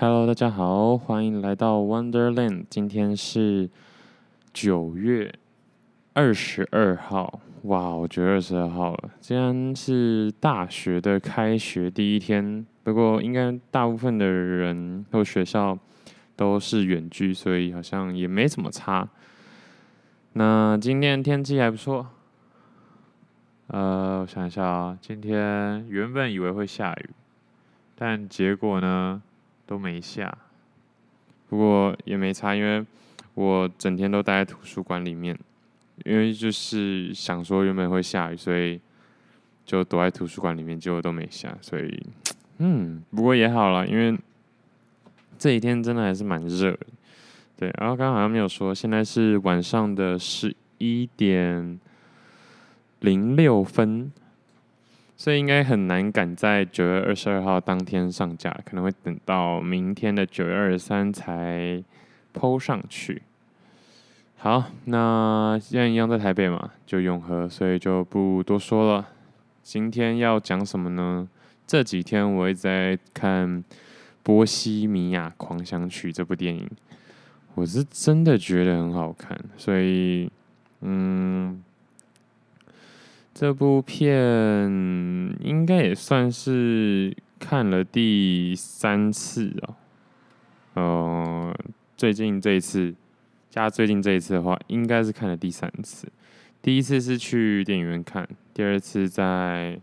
Hello，大家好，欢迎来到 Wonderland。今天是九月二十二号，哇，我九月二十二号了。今天是大学的开学第一天，不过应该大部分的人或学校都是远距，所以好像也没怎么差。那今天天气还不错。呃，我想一下啊，今天原本以为会下雨，但结果呢都没下。不过也没差，因为我整天都待在图书馆里面，因为就是想说原本会下雨，所以就躲在图书馆里面，结果都没下。所以，嗯，不过也好了，因为这几天真的还是蛮热。对，然后刚刚好像没有说，现在是晚上的十一点。零六分，所以应该很难赶在九月二十二号当天上架，可能会等到明天的九月二十三才 PO 上去。好，那现在一样在台北嘛，就永和，所以就不多说了。今天要讲什么呢？这几天我一直在看《波西米亚狂想曲》这部电影，我是真的觉得很好看，所以，嗯。这部片应该也算是看了第三次哦。呃，最近这一次加最近这一次的话，应该是看了第三次。第一次是去电影院看，第二次在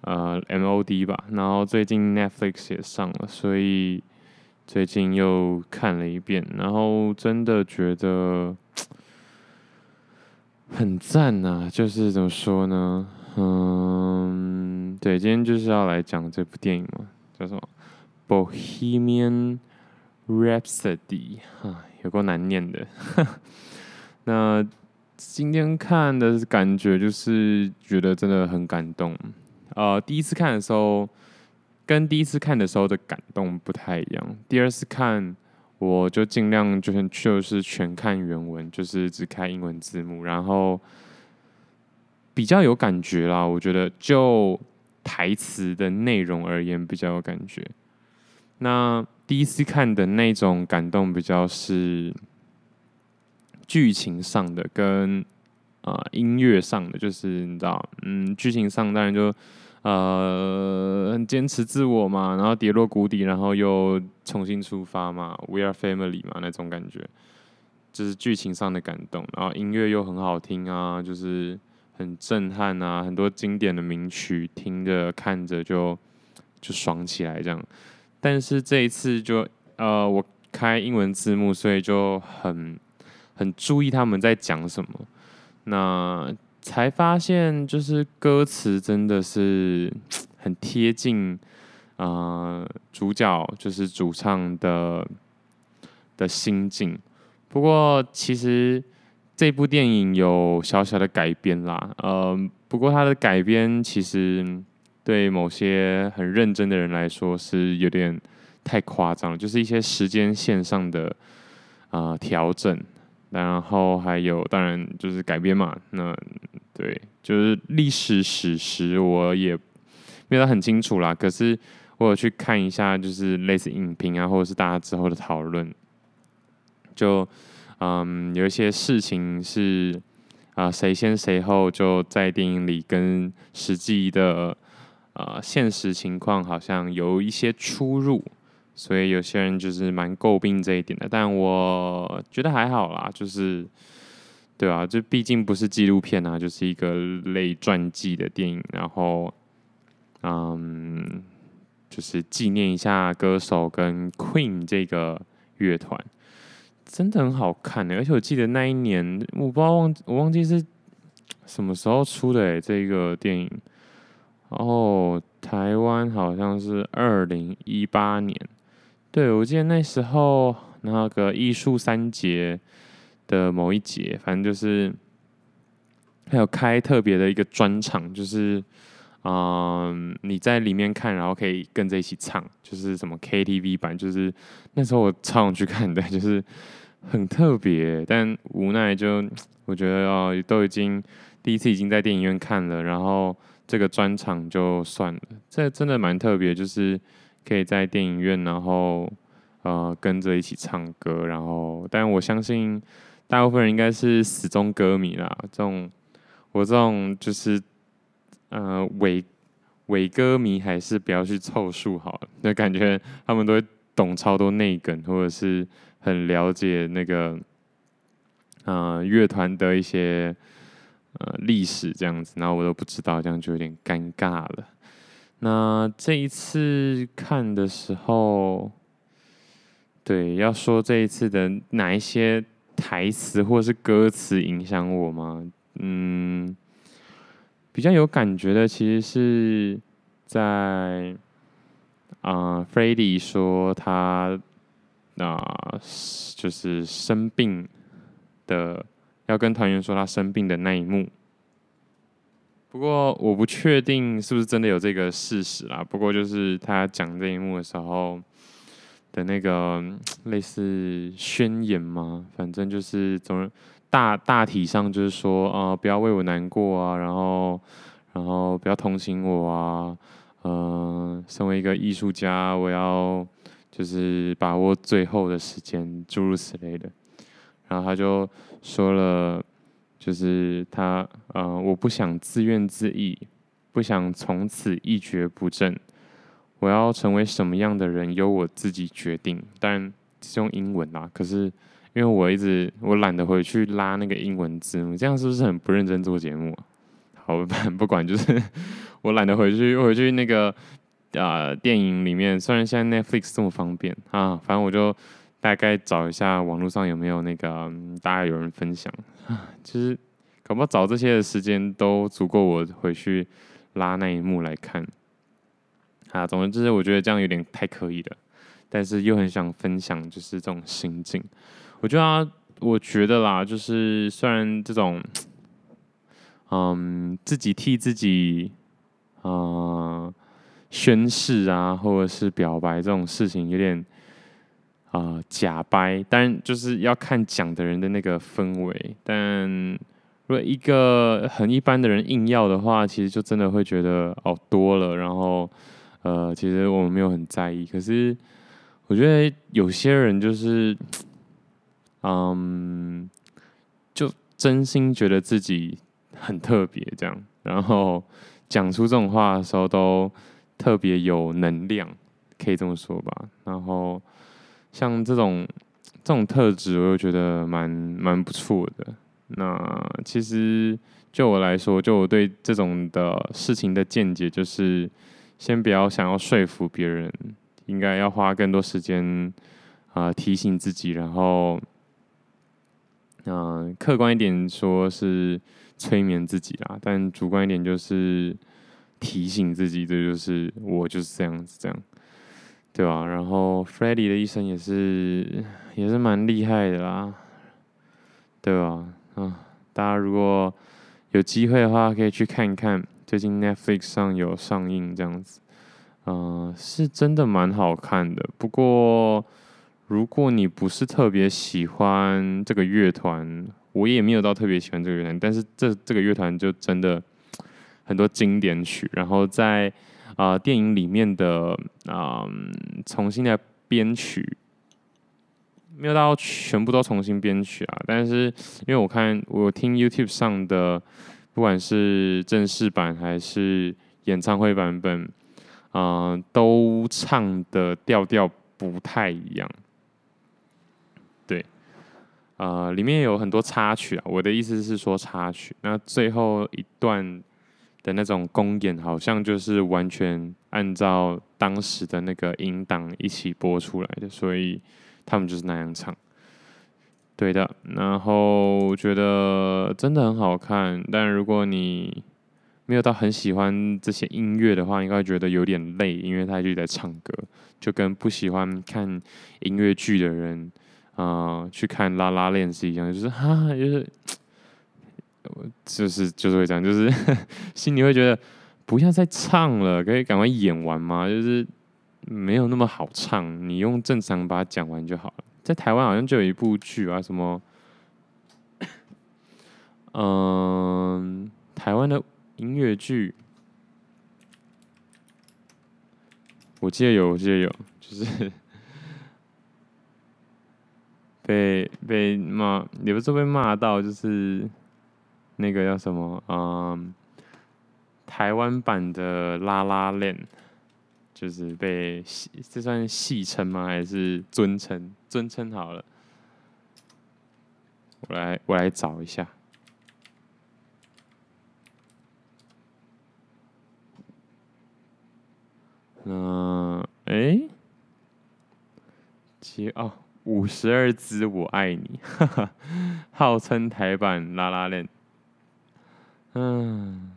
呃 MOD 吧。然后最近 Netflix 也上了，所以最近又看了一遍。然后真的觉得。很赞呐、就是怎么说呢？嗯，对，今天就是要来讲这部电影嘛，叫什么《Bohemian Rhapsody》哈，有够难念的。那今天看的感觉就是觉得真的很感动。呃，第一次看的时候跟第一次看的时候的感动不太一样，第二次看。我就尽量就是就是全看原文，就是只开英文字幕，然后比较有感觉啦。我觉得就台词的内容而言比较有感觉。那第一次看的那种感动比较是剧情上的跟啊、音乐上的，就是你知道，嗯，剧情上当然就。呃，很坚持自我嘛，然后跌落谷底，然后又重新出发嘛，We are family 嘛，那种感觉，就是剧情上的感动，然后音乐又很好听啊，就是很震撼啊，很多经典的名曲，听着看着就就爽起来这样。但是这一次就呃，我开英文字幕，所以就很很注意他们在讲什么。那才发现，就是歌词真的是很贴近、呃，主角就是主唱的的心境。不过，其实这部电影有小小的改编啦，呃，不过它的改编其实对某些很认真的人来说是有点太夸张，就是一些时间线上的啊调整。然后还有，当然就是改编嘛。那对，就是历史史实，我也没有很清楚啦。可是我有去看一下，就是类似影评啊，或者是大家之后的讨论。就嗯，有一些事情是啊，谁先谁后，就在电影里跟实际的啊现实情况好像有一些出入。所以有些人就是蛮诟病这一点的，但我觉得还好啦，就是对啊，这毕竟不是纪录片啊，就是一个类传记的电影，然后嗯，就是纪念一下歌手跟 Queen 这个乐团，真的很好看的，而且我记得那一年，我不知道忘我忘记是什么时候出的，这个电影，然后台湾好像是二零一八年。对，我记得那时候那个艺术三节的某一节，反正就是还有开特别的一个专场，就是嗯，你在里面看，然后可以跟着一起唱，就是什么 KTV 版，就是那时候我超想去看的，就是很特别，但无奈就我觉得哦，都已经第一次已经在电影院看了，然后这个专场就算了，这真的蛮特别，就是。可以在电影院，然后呃跟着一起唱歌，然后，但我相信大部分人应该是死忠歌迷啦。这种我这种就是呃伪伪歌迷，还是不要去凑数好了。就感觉他们都会懂超多内梗，或者是很了解那个呃乐团的一些呃历史这样子，然后我都不知道，这样就有点尴尬了。那这一次看的时候，对，要说这一次的哪一些台词或是歌词影响我吗？嗯，比较有感觉的其实是在啊、Freddie 说他啊、呃、就是生病的，要跟团员说他生病的那一幕。不过我不确定是不是真的有这个事实啦。不过就是他讲这一幕的时候的那个类似宣言嘛，反正就是总大大体上就是说啊、不要为我难过啊，然后然后不要同情我啊，嗯、身为一个艺术家，我要就是把握最后的时间，诸如此类的。然后他就说了。就是他，呃，我不想自怨自艾，不想从此一蹶不振。我要成为什么样的人，由我自己决定。当然是用英文啦，可是因为我一直我懒得回去拉那个英文字幕，这样是不是很不认真做节目啊？好，不管，就是 我懒得回去回去那个啊、呃、电影里面。虽然现在 Netflix 这么方便啊，反正我就。大概找一下网络上有没有那个，大概有人分享，啊 其实搞不好找这些的时间都足够我回去拉那一幕来看。啊，总之就是我觉得这样有点太刻意了，但是又很想分享，就是这种心境。我觉得啊，我觉得啦，就是虽然这种，嗯，自己替自己，嗯，宣誓啊，或者是表白这种事情有点。啊、呃，假掰，当然就是要看讲的人的那个氛围。但如果一个很一般的人硬要的话，其实就真的会觉得哦多了。然后呃，其实我们没有很在意。可是我觉得有些人就是，嗯，就真心觉得自己很特别这样，然后讲出这种话的时候都特别有能量，可以这么说吧。然后。像这种这种特质，我又觉得蛮蛮不错的。那其实就我来说，就我对这种的事情的见解，就是先不要想要说服别人，应该要花更多时间啊、提醒自己，然后嗯、客观一点说是催眠自己啦，但主观一点就是提醒自己，这就是我就是这样子这样。对吧？然后 Freddie 的一生也是也是蛮厉害的啦，对吧？啊，大家如果有机会的话，可以去看一看，最近 Netflix 上有上映这样子，嗯、是真的蛮好看的。不过如果你不是特别喜欢这个乐团，我也没有到特别喜欢这个乐团，但是这这个乐团就真的很多经典曲，然后在。啊、呃，电影里面的啊、重新的编曲没有到全部都重新编曲啊，但是因为我看我听 YouTube 上的，不管是正式版还是演唱会版本，啊、都唱的调调不太一样。对，啊、呃，里面有很多插曲啊，我的意思是说插曲，那最后一段。的那种公演好像就是完全按照当时的那个音档一起播出来的，所以他们就是那样唱。对的，然后觉得真的很好看，但如果你没有到很喜欢这些音乐的话，应该觉得有点累，因为他一直在唱歌，就跟不喜欢看音乐剧的人啊、去看《La La Land》是一样，就是哈，就是。就是就是会这样，就是 心里会觉得不要再唱了，可以赶快演完吗？就是没有那么好唱，你用正常把它讲完就好了。在台湾好像就有一部剧啊，什么，嗯，台湾的音乐剧，我记得有，我记得有，就是 被被骂，也不是被骂到，就是那个叫什么，嗯，台湾版的拉拉链，就是被这算戏称吗？还是尊称？尊称好了，我来我来找一下。嗯，哎，其哦。五十二支我爱你，哈哈，号称台版拉拉链。嗯，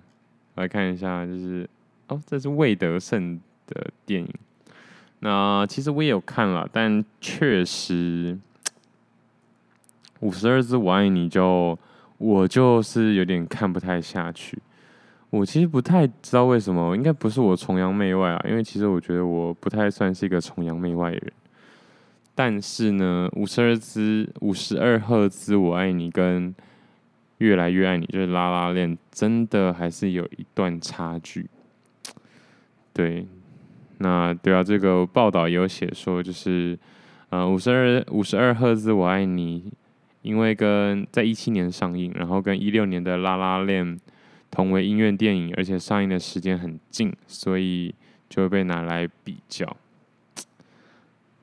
来看一下，就是哦，这是魏德圣的电影。那其实我也有看了，但确实五十二支我爱你就我就是有点看不太下去。我其实不太知道为什么，应该不是我崇洋媚外啊，因为其实我觉得我不太算是一个崇洋媚外的人。但是呢，五十二支、五十二赫兹，我爱你跟越来越爱你，就是拉拉链，真的还是有一段差距。对，那对啊，这个报道有写说，就是呃，五十二、五十二赫兹，我爱你，因为跟在一七年上映，然后跟一六年的拉拉链同为音乐电影，而且上映的时间很近，所以就被拿来比较。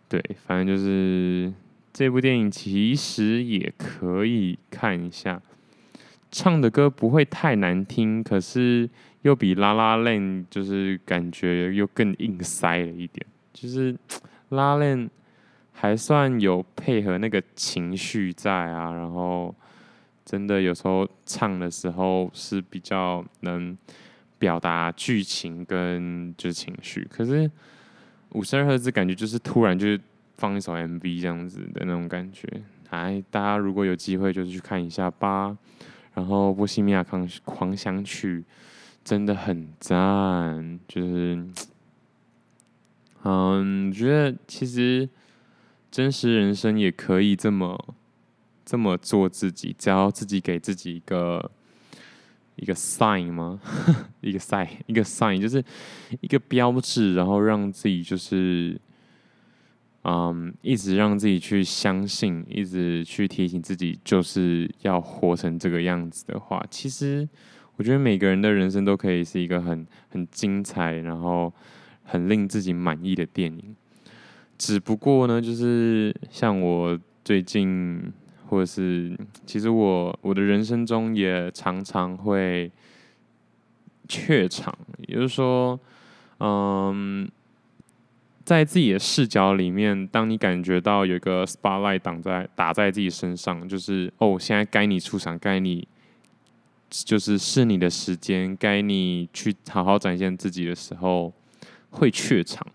对，反正就是这部电影其实也可以看一下，唱的歌不会太难听，可是又比《拉拉链》就是感觉又更硬塞了一点，就是 《拉链》还算有配合那个情绪在啊，然后真的有时候唱的时候是比较能表达剧情跟就是情绪，可是。五十二赫兹感觉就是突然就是放一首 MV 这样子的那种感觉，哎，大家如果有机会就是去看一下吧。然后《波西米亚狂狂想曲》真的很赞，就是，嗯，觉得其实真实人生也可以这么这么做自己，只要自己给自己一个。一个 sign 吗？一个 sign，一个 sign 就是一个标志，然后让自己就是，嗯，一直让自己去相信，一直去提醒自己，就是要活成这个样子的话，其实我觉得每个人的人生都可以是一个很很精彩，然后很令自己满意的电影。只不过呢，就是像我最近。或者是，其实我我的人生中也常常会怯场，也就是说，嗯，在自己的视角里面，当你感觉到有一个 spotlight 挡在打在自己身上，就是哦，现在该你出场，该你就是是你的时间，该你去好好展现自己的时候，会怯场，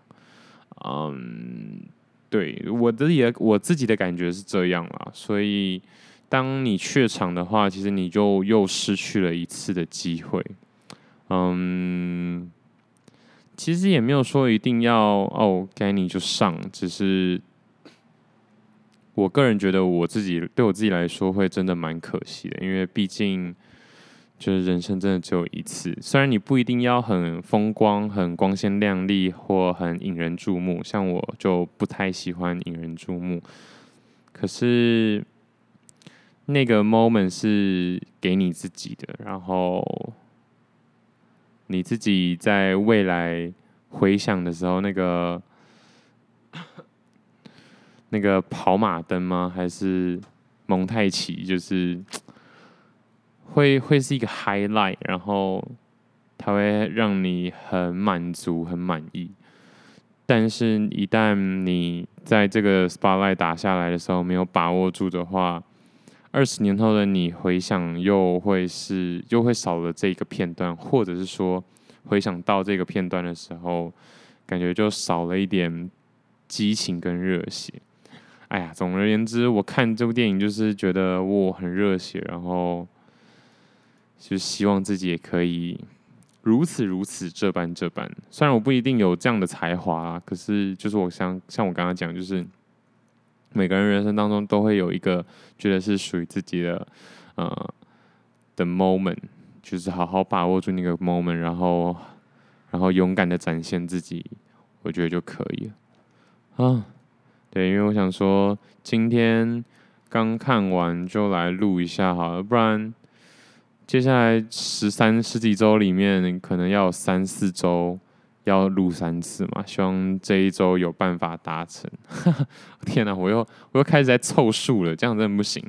嗯。对，我的也我自己的感觉是这样啦，所以当你怯场的话，其实你就又失去了一次的机会。嗯，其实也没有说一定要哦，该你就上，只是我个人觉得我自己对我自己来说会真的蛮可惜的，因为毕竟。就是人生真的只有一次，虽然你不一定要很风光、很光鲜亮丽或很引人注目，像我就不太喜欢引人注目。可是那个 moment 是给你自己的，然后你自己在未来回想的时候，那个那个跑马灯吗？还是蒙太奇？就是。会会是一个 highlight，然后它会让你很满足、很满意。但是，一旦你在这个 spotlight 打下来的时候没有把握住的话，二十年后的你回想又会是又会少了这个片段，或者是说回想到这个片段的时候，感觉就少了一点激情跟热血。哎呀，总而言之，我看这部电影就是觉得我很热血，然后。就希望自己也可以如此如此这般这般。虽然我不一定有这样的才华，可是就是我想像我刚刚讲，就是每个人人生当中都会有一个觉得是属于自己的呃的 moment，就是好好把握住那个 moment，然后然后勇敢的展现自己，我觉得就可以了啊。对，因为我想说今天刚看完就来录一下好了，不然接下来十三十几周里面可能要三四周要录三次嘛，希望这一周有办法达成。天哪，我又我又开始在凑数了，这样真的不行。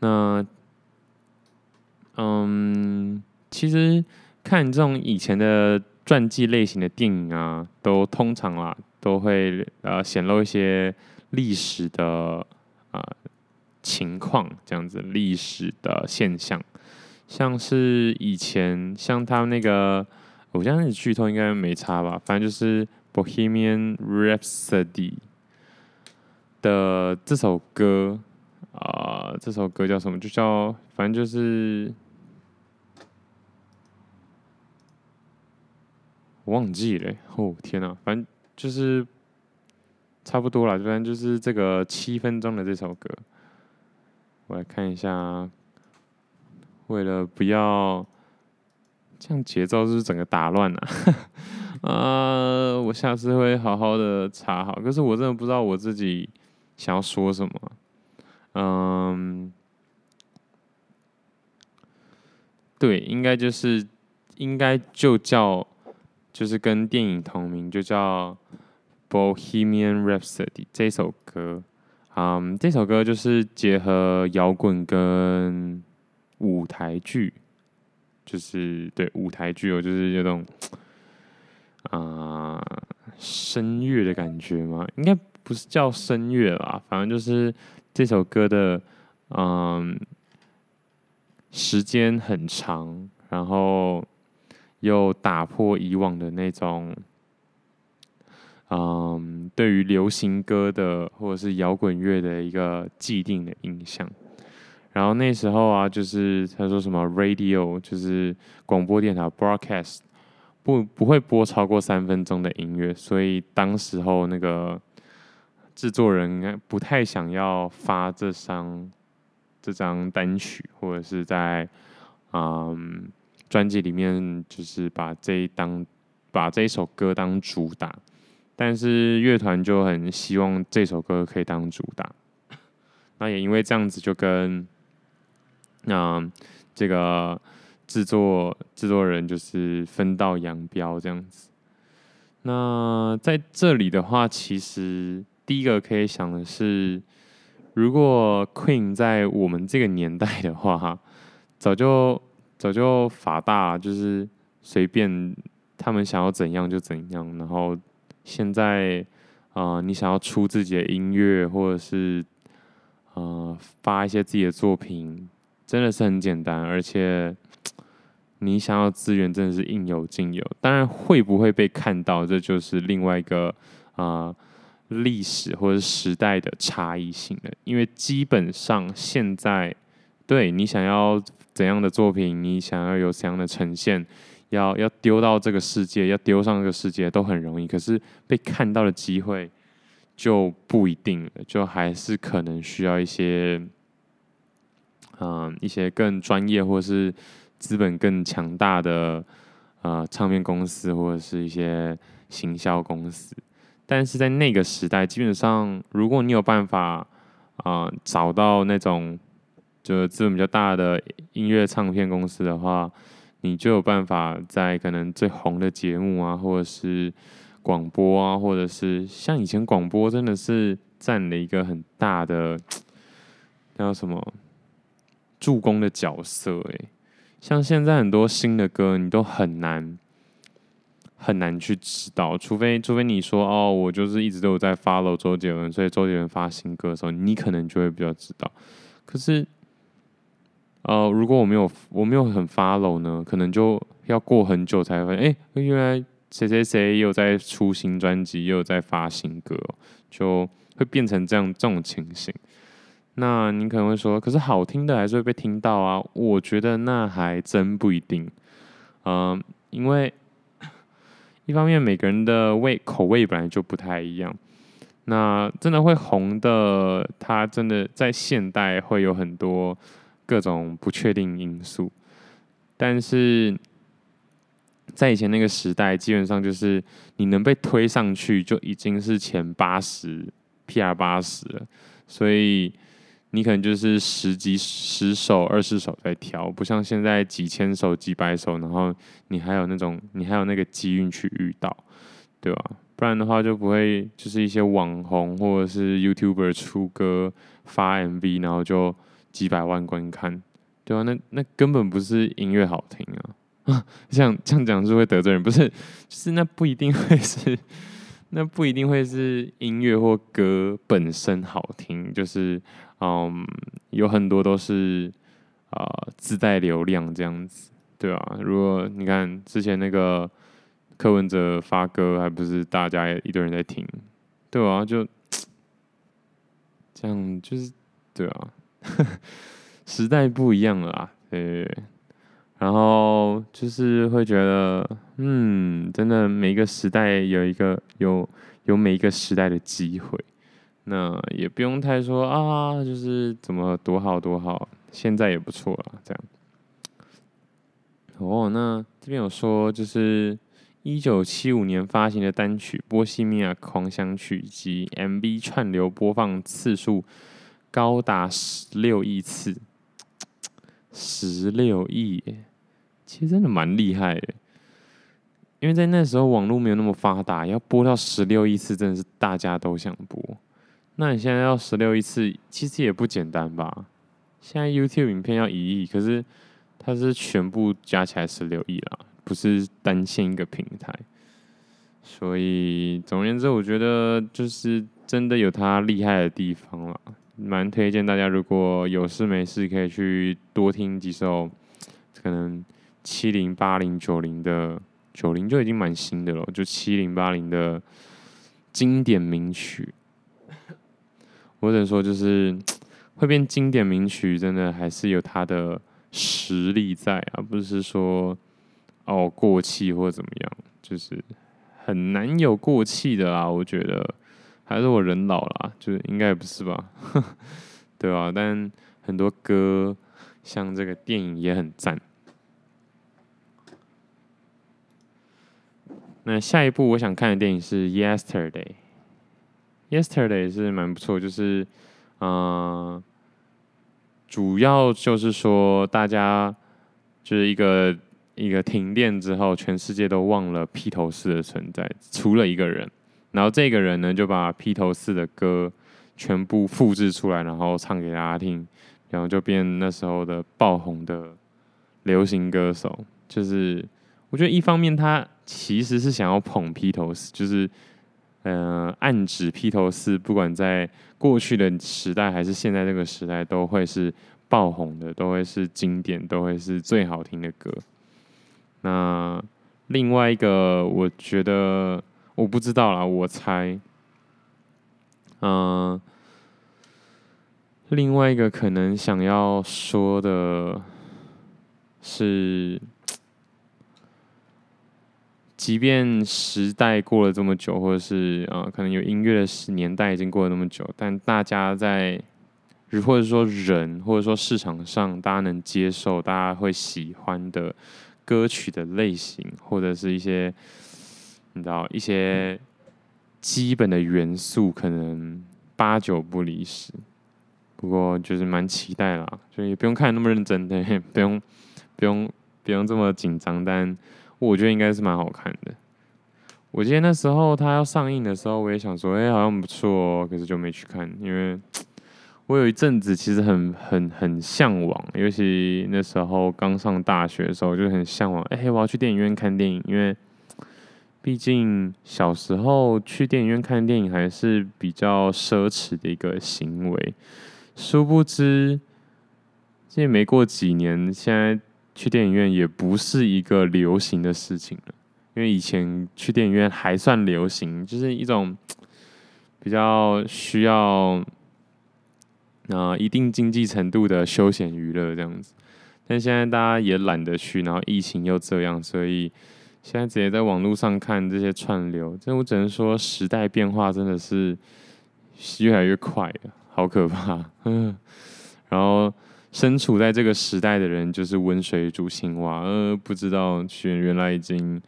那。嗯，其实看这种以前的传记类型的电影啊，都通常啊都会呃显露一些历史的啊、呃、情况，这样子历史的现象，像是以前像他那个，我相信剧透应该没差吧，反正就是《Bohemian Rhapsody》的这首歌啊、这首歌叫什么？就叫反正就是。我忘记了，哦天哪，反正就是差不多了，反正就是这个七分钟的这首歌，我来看一下，为了不要这样节奏是不是整个打乱了啊，啊，我下次会好好的查好，可是我真的不知道我自己想要说什么，嗯，对，应该就是应该就叫。就是跟电影同名，就叫《Bohemian Rhapsody》这首歌。嗯，这首歌就是结合摇滚跟舞台剧，就是对舞台剧哦，就是有种啊声乐的感觉嘛。应该不是叫声乐吧，反正就是这首歌的嗯时间很长，然后。又打破以往的那种，嗯，对于流行歌的或者是摇滚乐的一个既定的印象。然后那时候啊，就是他说什么 radio，就是广播电台 broadcast，不不会播超过三分钟的音乐，所以当时候那个制作人不太想要发这张这张单曲，或者是在嗯。专辑里面就是把这一当把这一首歌当主打，但是乐团就很希望这首歌可以当主打。那也因为这样子，就跟那、这个制作制作人就是分道扬镳这样子。那在这里的话，其实第一个可以想的是，如果 Queen 在我们这个年代的话，哈早就。早就法大，就是随便他们想要怎样就怎样。然后现在啊、你想要出自己的音乐，或者是呃发一些自己的作品，真的是很简单。而且你想要资源真的是应有尽有。当然会不会被看到，这就是另外一个啊历史或者时代的差异性了。因为基本上现在对你想要。怎样的作品，你想要有怎样的呈现，要要丢到这个世界，要丢上这个世界都很容易。可是被看到的机会就不一定了，就还是可能需要一些，嗯，一些更专业或是资本更强大的呃唱片公司或者是一些行销公司。但是在那个时代，基本上如果你有办法啊、找到那种。就是资本比较大的音乐唱片公司的话，你就有办法在可能最红的节目啊，或者是广播啊，或者是像以前广播真的是占了一个很大的 叫什么助攻的角色诶，像现在很多新的歌，你都很难很难去知道，除非除非你说哦，我就是一直都有在 follow 周杰伦，所以周杰伦发新歌的时候，你可能就会比较知道。可是。呃，如果我没有我没有很 follow 呢，可能就要过很久才会，哎，原来谁谁谁又在出新专辑，又在发新歌，就会变成这样这种情形。那你可能会说，可是好听的还是会被听到啊？我觉得那还真不一定。嗯、因为 一方面每个人的味口味本来就不太一样，那真的会红的，它真的在现代会有很多。各种不确定因素，但是在以前那个时代，基本上就是你能被推上去就已经是前八十 PR 八十了，所以你可能就是十几十首、二十首在挑，不像现在几千首、几百首，然后你还有那种你还有那个机运去遇到，对吧？不然的话就不会就是一些网红或者是 YouTuber 出歌发 MV，然后就几百万观看，对吧？那那根本不是音乐好听啊。啊，这样这样讲是会得罪人，不是？就是那不一定会是，那不一定会是音乐或歌本身好听，就是嗯，有很多都是啊、自带流量这样子，对啊，如果你看之前那个柯文哲发歌，还不是大家一堆人在听，对啊，就 这样，就是对啊，时代不一样了啊，对，然后就是会觉得，嗯，真的每一个时代有一个有有每一个时代的机会，那也不用太说啊，就是怎么多好多好，现在也不错了，这样。哦，那这边有说，就是一九七五年发行的单曲《波西米亚狂想曲》及 MV 串流播放次数高达十六亿次。十六亿，其实真的蛮厉害的。因为在那时候网络没有那么发达，要播到十六亿次，真的是大家都想播。那你现在要十六亿次，其实也不简单吧？现在 YouTube 影片要一亿，可是它是全部加起来十六亿啦，不是单线一个平台。所以总而言之，我觉得就是真的有它厉害的地方了。蛮推荐大家，如果有事没事，可以去多听几首，可能七零、八零、九零的，九零就已经蛮新的了，就七零、八零的经典名曲。我只能说，就是会变经典名曲，真的还是有它的实力在，而不是说哦过气或怎么样，就是很难有过气的啦，我觉得。还是我人老了，就是应该不是吧，对吧？但很多歌，像这个电影也很赞。那下一部我想看的电影是《Yesterday》，Yesterday 是蛮不错，就是嗯、主要就是说大家就是一个一个停电之后，全世界都忘了披头士的存在，除了一个人。然后这个人呢，就把披头士的歌全部复制出来，然后唱给大家听，然后就变那时候的爆红的流行歌手。就是我觉得一方面他其实是想要捧披头士，就是嗯、暗指披头士不管在过去的时代还是现在这个时代都会是爆红的，都会是经典，都会是最好听的歌。那另外一个我觉得。我不知道啦，我猜，嗯，另外一个可能想要说的是，即便时代过了这么久，或者是啊，可能有音乐的年代已经过了那么久，但大家在，或者说人，或者说市场上，大家能接受，大家会喜欢的歌曲的类型，或者是一些。你知道一些基本的元素可能八九不离十，不过就是蛮期待啦，所以不用看那么认真，对，不用不用不用这么紧张，但我觉得应该是蛮好看的。我记得那时候他要上映的时候，我也想说，哎、好像不错哦，可是就没去看，因为我有一阵子其实很很很向往，尤其那时候刚上大学的时候，就很向往，哎、欸，我要去电影院看电影，因为。毕竟小时候去电影院看电影还是比较奢侈的一个行为，殊不知，这没过几年，现在去电影院也不是一个流行的事情了。因为以前去电影院还算流行，就是一种比较需要啊、一定经济程度的休闲娱乐这样子。但现在大家也懒得去，然后疫情又这样，所以。现在直接在网络上看这些串流，这我只能说时代变化真的是越来越快了，好可怕。嗯 然后身处在这个时代的人，就是温水煮青蛙，呃，不知道原原来已经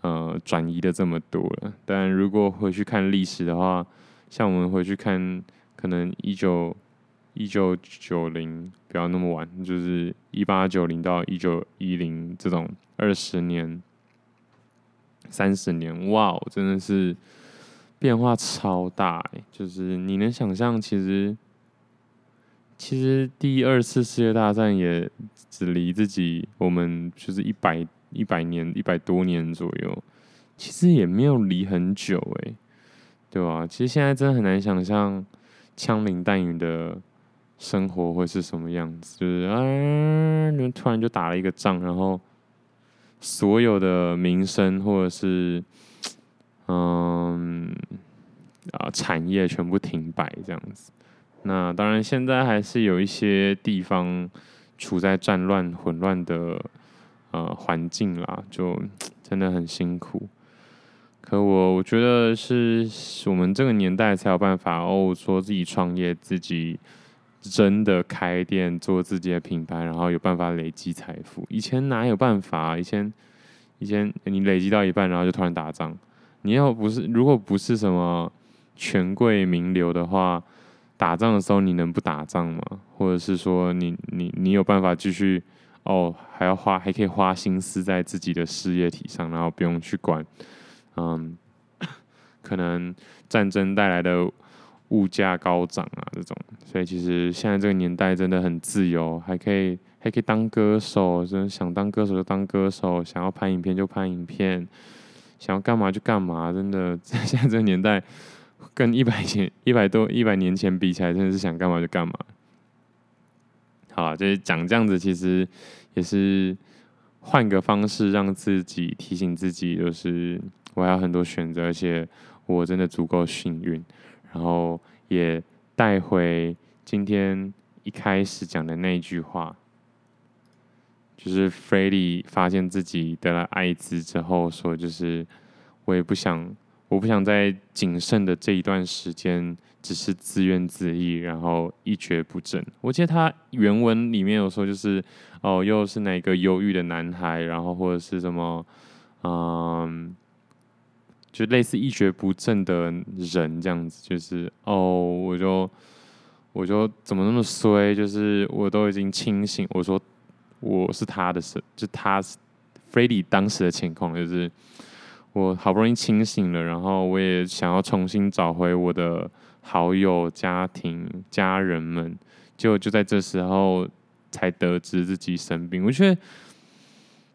呃转移的这么多了。但如果回去看历史的话，像我们回去看，可能一九一九九零不要那么晚，就是一八九零到一九一零这种二十年、三十年，哇，真的是变化超大欸！就是你能想象，其实。其实第二次世界大战也只离自己我们就是一百一百年一百多年左右，其实也没有离很久诶，对吧？其实现在真的很难想象枪林弹雨的生活会是什么样子，就是啊，突然就打了一个仗，然后所有的民生或者是嗯啊产业全部停摆这样子。那当然，现在还是有一些地方处在战乱混乱的呃环境啦，就 真的很辛苦。可我我觉得是我们这个年代才有办法哦，说自己创业，自己真的开店，做自己的品牌，然后有办法累积财富。以前哪有办法？以前以前你累积到一半，然后就突然打仗。你要不是如果不是什么权贵名流的话。打仗的时候，你能不打仗吗？或者是说你，你你有办法继续哦，还要花，还可以花心思在自己的事业体上，然后不用去管，嗯，可能战争带来的物价高涨啊这种。所以其实现在这个年代真的很自由，还可以还可以当歌手，真的想当歌手就当歌手，想要拍影片就拍影片，想要干嘛就干嘛，真的在 现在这个年代。跟一百年、一百多、一百年前比起来，真的是想干嘛就干嘛。好，就是讲这样子，其实也是换个方式让自己提醒自己，就是我还有很多选择，而且我真的足够幸运。然后也带回今天一开始讲的那句话，就是 Freddie 发现自己得了艾滋之后说，就是我也不想。我不想在仅剩的这一段时间只是自怨自艾，然后一蹶不振。我记得他原文里面有说，就是哦，又是哪个忧郁的男孩，然后或者是什么，嗯，就类似一蹶不振的人这样子。就是哦，我就我就怎么那么衰？就是我都已经清醒。我说我是他的事，就他是 Freddie 当时的情况就是。我好不容易清醒了，然后我也想要重新找回我的好友、家庭、家人们，就就在这时候才得知自己生病。我觉得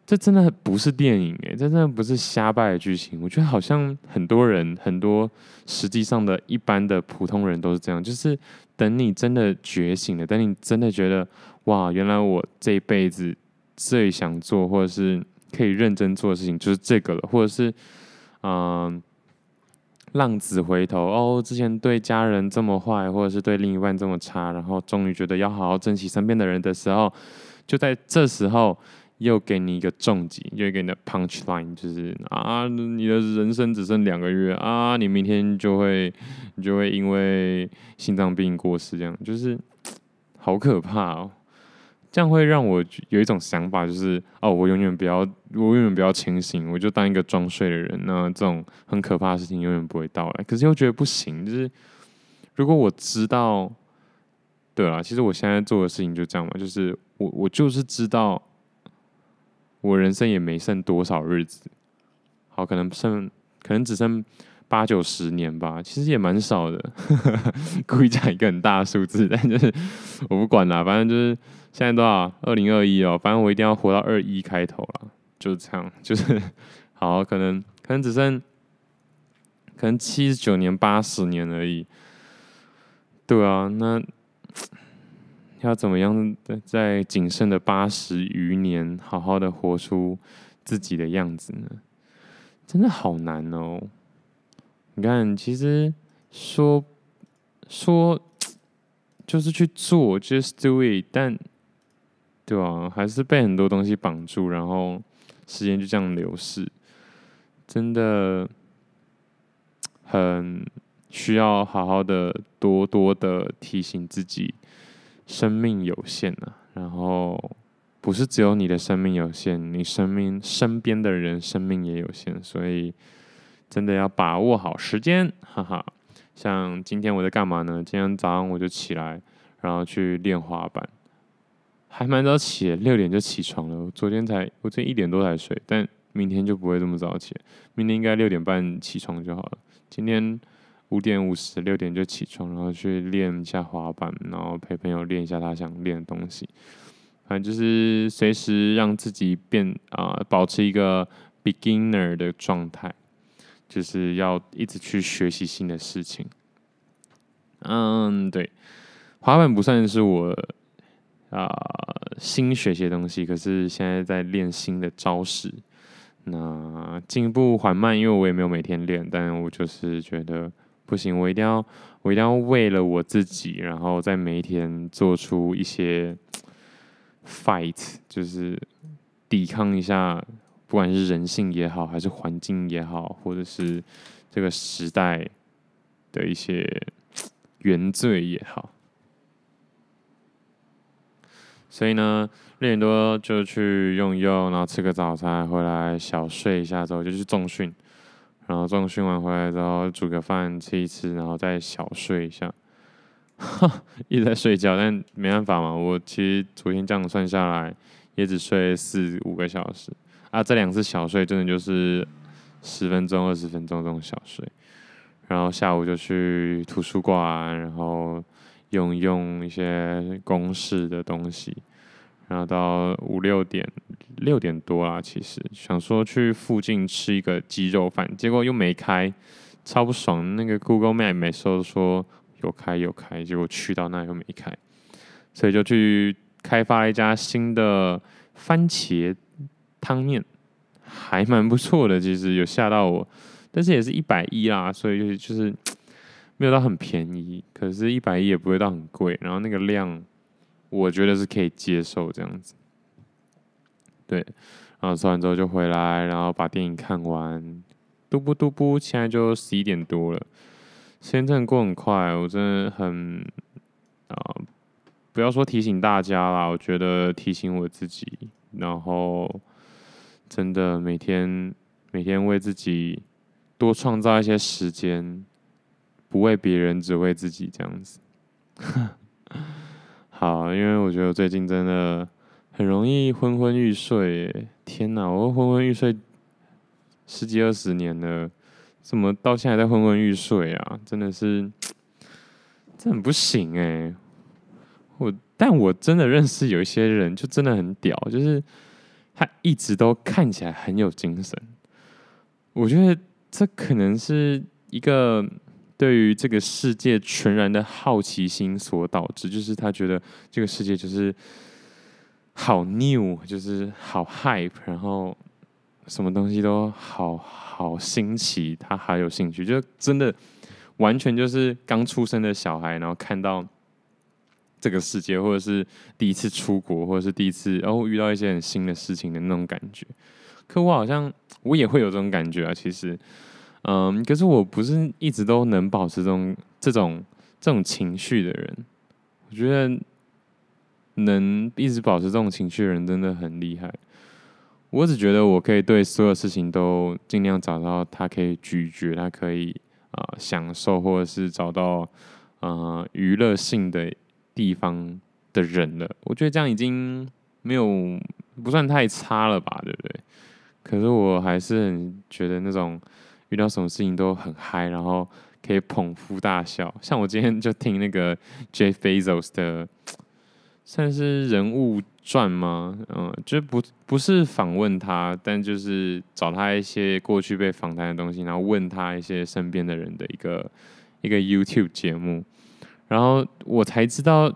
这真的不是电影诶，这真的不是瞎掰的剧情。我觉得好像很多人、很多实际上的一般的普通人都是这样，就是等你真的觉醒了，等你真的觉得哇，原来我这一辈子最想做，或者是。可以认真做的事情就是这个了，或者是，嗯、浪子回头哦，之前对家人这么坏，或者是对另一半这么差，然后终于觉得要好好珍惜身边的人的时候，就在这时候又给你一个重击，又给你的 punch line，就是啊，你的人生只剩两个月啊，你明天就会你就会因为心脏病过世，这样就是好可怕哦。这样会让我有一种想法，就是哦，我永远不要，我永远不要清醒，我就当一个装睡的人。那这种很可怕的事情永远不会到来。可是又觉得不行，就是如果我知道，对啊，其实我现在做的事情就这样嘛，就是我我就是知道，我人生也没剩多少日子，好，可能剩，可能只剩八九十年吧，其实也蛮少的。故意讲一个很大的数字，但就是我不管啦，反正就是。现在多少？二零二一哦，反正我一定要活到二一开头了，就是这样，就是好，可能可能只剩可能七十九年、八十年而已。对啊，那 要怎么样在仅剩的八十余年，好好的活出自己的样子呢？真的好难哦。你看，其实说说就是去做，just do it，但。对啊，还是被很多东西绑住，然后时间就这样流逝，真的很需要好好的、多多的提醒自己，生命有限啊，然后不是只有你的生命有限，你生命身边的人生命也有限，所以真的要把握好时间，哈哈。像今天我在干嘛呢？今天早上我就起来，然后去练滑板，还蛮早起的，六点就起床了。昨天才，我昨天一点多才睡，但明天就不会这么早起，明天应该六点半起床就好了。今天五点五十，六点就起床，然后去练一下滑板，然后陪朋友练一下他想练的东西。反正就是随时让自己变啊、保持一个 beginner 的状态。就是要一直去学习新的事情。嗯，对，滑板不算是我啊、新学习的东西，可是现在在练新的招式。那进步缓慢，因为我也没有每天练，但我就是觉得不行，我一定要，我一定要为了我自己，然后在每一天做出一些 fight，就是抵抗一下。不管是人性也好，还是环境也好，或者是这个时代的一些原罪也好，所以呢，六点多就去用用，然后吃个早餐，回来小睡一下之后就去重训，然后重训完回来之后煮个饭吃一吃，然后再小睡一下，一直在睡觉，但没办法嘛，我其实昨天这样算下来也只睡四五个小时。啊，这两次小睡真的就是十分钟、二十分钟这种小睡，然后下午就去图书馆，然后用用一些公式的东西，然后到五六点、六点多啦，其实想说去附近吃一个鸡肉饭，结果又没开，超不爽。那个 Google Map 每次都说有开有开，结果去到那又没开，所以就去开发了一家新的番茄。汤面还蛮不错的，其实有吓到我，但是也是一百一啦，所以就是就 是没有到很便宜，可是一百一也不会到很贵，然后那个量我觉得是可以接受这样子。对，然后吃完之后就回来，然后把电影看完，嘟不嘟不，现在就十一点多了，时间真的过很快，我真的很啊、不要说提醒大家啦，我觉得提醒我自己，然后。真的每天每天为自己多创造一些时间，不为别人，只为自己这样子。好，因为我觉得我最近真的很容易昏昏欲睡。天哪，我昏昏欲睡十几二十年了，怎么到现在在昏昏欲睡啊？真的是，这很不行哎。我但我真的认识有一些人，就真的很屌，就是。他一直都看起来很有精神，我觉得这可能是一个对于这个世界全然的好奇心所导致，就是他觉得这个世界就是好 new，就是好 hype，然后什么东西都好好新奇，他好有兴趣，就真的完全就是刚出生的小孩，然后看到。这个世界，或者是第一次出国，或者是第一次，然后遇到一些很新的事情的那种感觉。可我好像我也会有这种感觉啊，其实，嗯，可是我不是一直都能保持这种这种这种情绪的人。我觉得能一直保持这种情绪的人真的很厉害。我只觉得我可以对所有事情都尽量找到他可以咀嚼，他可以啊、享受，或者是找到啊、娱乐性的。地方的人了，我觉得这样已经没有不算太差了吧，对不对？可是我还是很觉得那种遇到什么事情都很嗨，然后可以捧腹大笑。像我今天就听那个 Jeff Bezos 的，算是人物传吗？嗯，就不不是访问他，但就是找他一些过去被访谈的东西，然后问他一些身边的人的一个一个 YouTube 节目。然后我才知道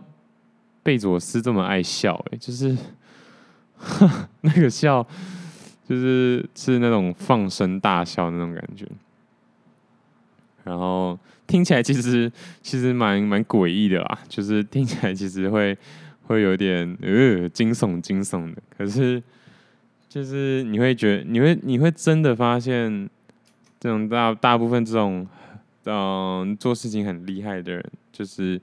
贝佐斯这么爱笑，哎，就是 那个笑，就是是那种放声大笑那种感觉。然后听起来其实其实蛮蛮诡异的啦，就是听起来其实会会有点呃惊悚惊悚的。可是就是你会觉得你会你会真的发现，这种大大部分这种。嗯，做事情很厉害的人，就是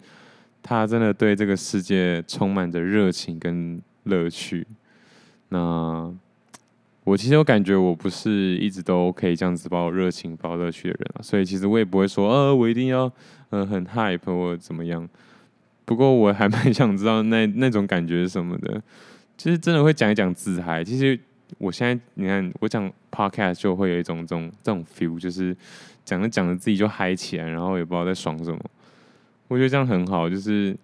他真的对这个世界充满着热情跟乐趣。那我其实我感觉，我不是一直都可以这样子把我热情、把我乐趣的人啊，所以其实我也不会说，呃，我一定要，呃，很 hype 或怎么样。不过我还蛮 想知道那那种感觉是什么的，就是真的会讲一讲自嗨。其实我现在你看，我讲 podcast 就会有一种这种这种 feel，就是讲着讲着自己就嗨起来，然后也不知道在爽什么。我觉得这样很好，就是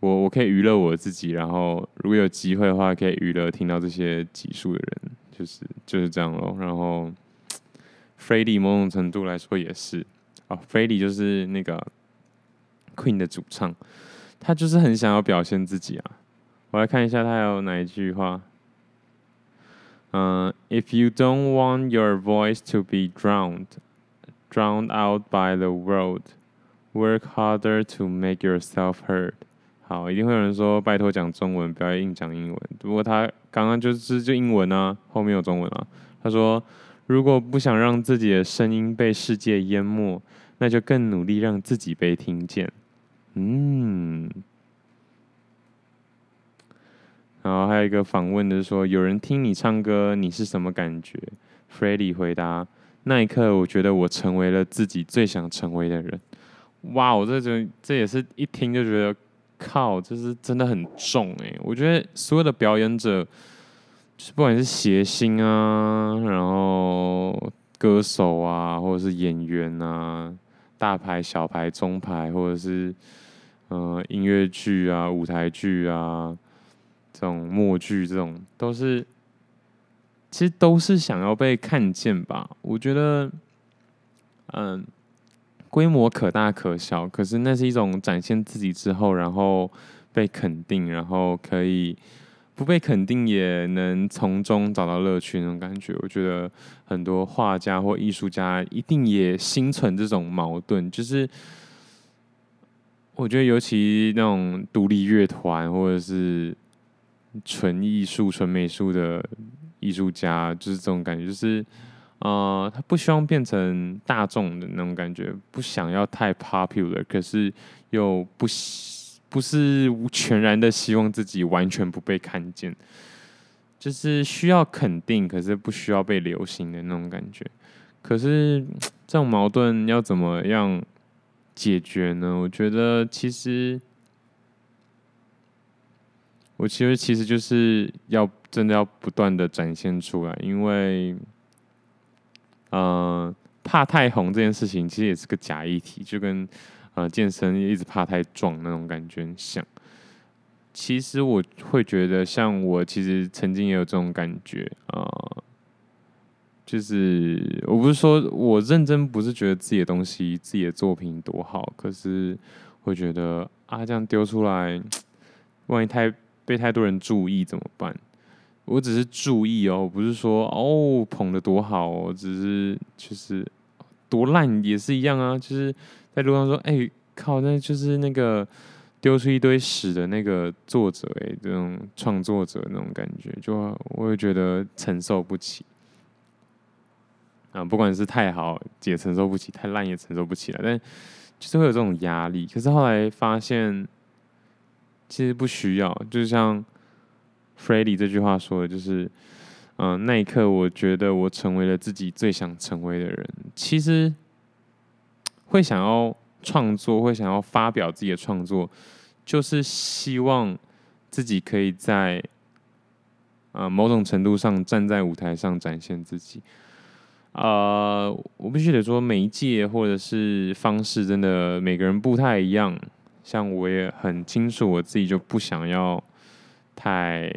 我我可以娱乐我自己，然后如果有机会的话，可以娱乐听到这些集数的人，就是就是这样咯。然后 Freddie 某种程度来说也是哦，Freddie 就是那个 Queen 的主唱。他就是很想要表现自己啊！我来看一下他有哪一句话。嗯、，If you don't want your voice to be drowned, drowned out by the world, work harder to make yourself heard。好，一定会有人说拜托讲中文，不要硬讲英文。不过他刚刚就是就英文啊，后面有中文啊。他说，如果不想让自己的声音被世界淹没，那就更努力让自己被听见。嗯，然后还有一个访问的是说，有人听你唱歌，你是什么感觉？Freddie 回答：那一刻，我觉得我成为了自己最想成为的人。哇，我这这这也是一听就觉得，靠，就是真的很重哎！我觉得所有的表演者，是不管是谐星啊，然后歌手啊，或者是演员啊，大牌、小牌、中牌，或者是。呃，音乐剧啊，舞台剧啊，这种默剧，这种都是，其实都是想要被看见吧。我觉得，嗯，规模可大可小，可是那是一种展现自己之后，然后被肯定，然后可以不被肯定也能从中找到乐趣那种感觉。我觉得很多画家或艺术家一定也心存这种矛盾，就是。我觉得，尤其那种独立乐团或者是纯艺术、纯美术的艺术家，就是这种感觉，就是呃，他不希望变成大众的那种感觉，不想要太 popular，可是又不不是全然的希望自己完全不被看见，就是需要肯定，可是不需要被流行的那种感觉。可是这种矛盾要怎么样解决呢？我觉得其实，我其实其实就是要真的要不断的展现出来，因为，嗯、呃，怕太红这件事情其实也是个假议题，就跟呃健身一直怕太壮那种感觉很像。其实我会觉得，像我其实曾经也有这种感觉啊。呃就是我不是说我认真，不是觉得自己的东西、自己的作品多好，可是会觉得啊，这样丢出来，万一太被太多人注意怎么办？我只是注意哦，不是说哦捧的多好哦，只是就是多烂也是一样啊。就是在路上说，哎、靠，那就是那个丢出一堆屎的那个作者哎、这种创作者那种感觉，就我也觉得承受不起。啊，不管是太好也承受不起，太烂也承受不起来，但就是会有这种压力。可是后来发现，其实不需要。就像 Freddy 这句话说的，就是，嗯、那一刻我觉得我成为了自己最想成为的人。其实会想要创作，会想要发表自己的创作，就是希望自己可以在啊、呃、某种程度上站在舞台上展现自己。呃，我必须得说，媒介或者是方式，真的每个人不太一样。像我也很清楚，我自己就不想要太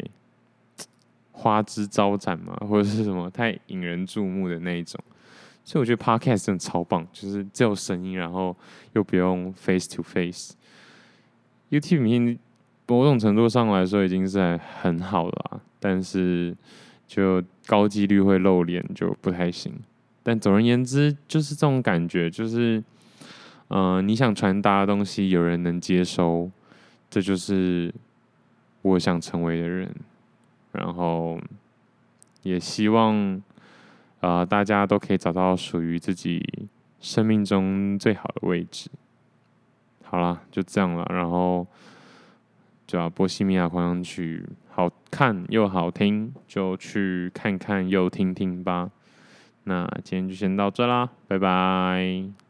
花枝招展嘛，或者是什么太引人注目的那一种。所以我觉得 Podcast 真的超棒，就是只有声音，然后又不用 face to face。YouTube 某种程度上来说已经是很好了，但是。就高几率会露脸，就不太行。但总而言之，就是这种感觉，就是，呃，你想传达的东西，有人能接收，这就是我想成为的人。然后，也希望，啊、大家都可以找到属于自己生命中最好的位置。好啦，就这样了。然后，就啊，波西米亚狂想曲好看又好听，就去看看又听听吧。那今天就先到这啦，拜拜。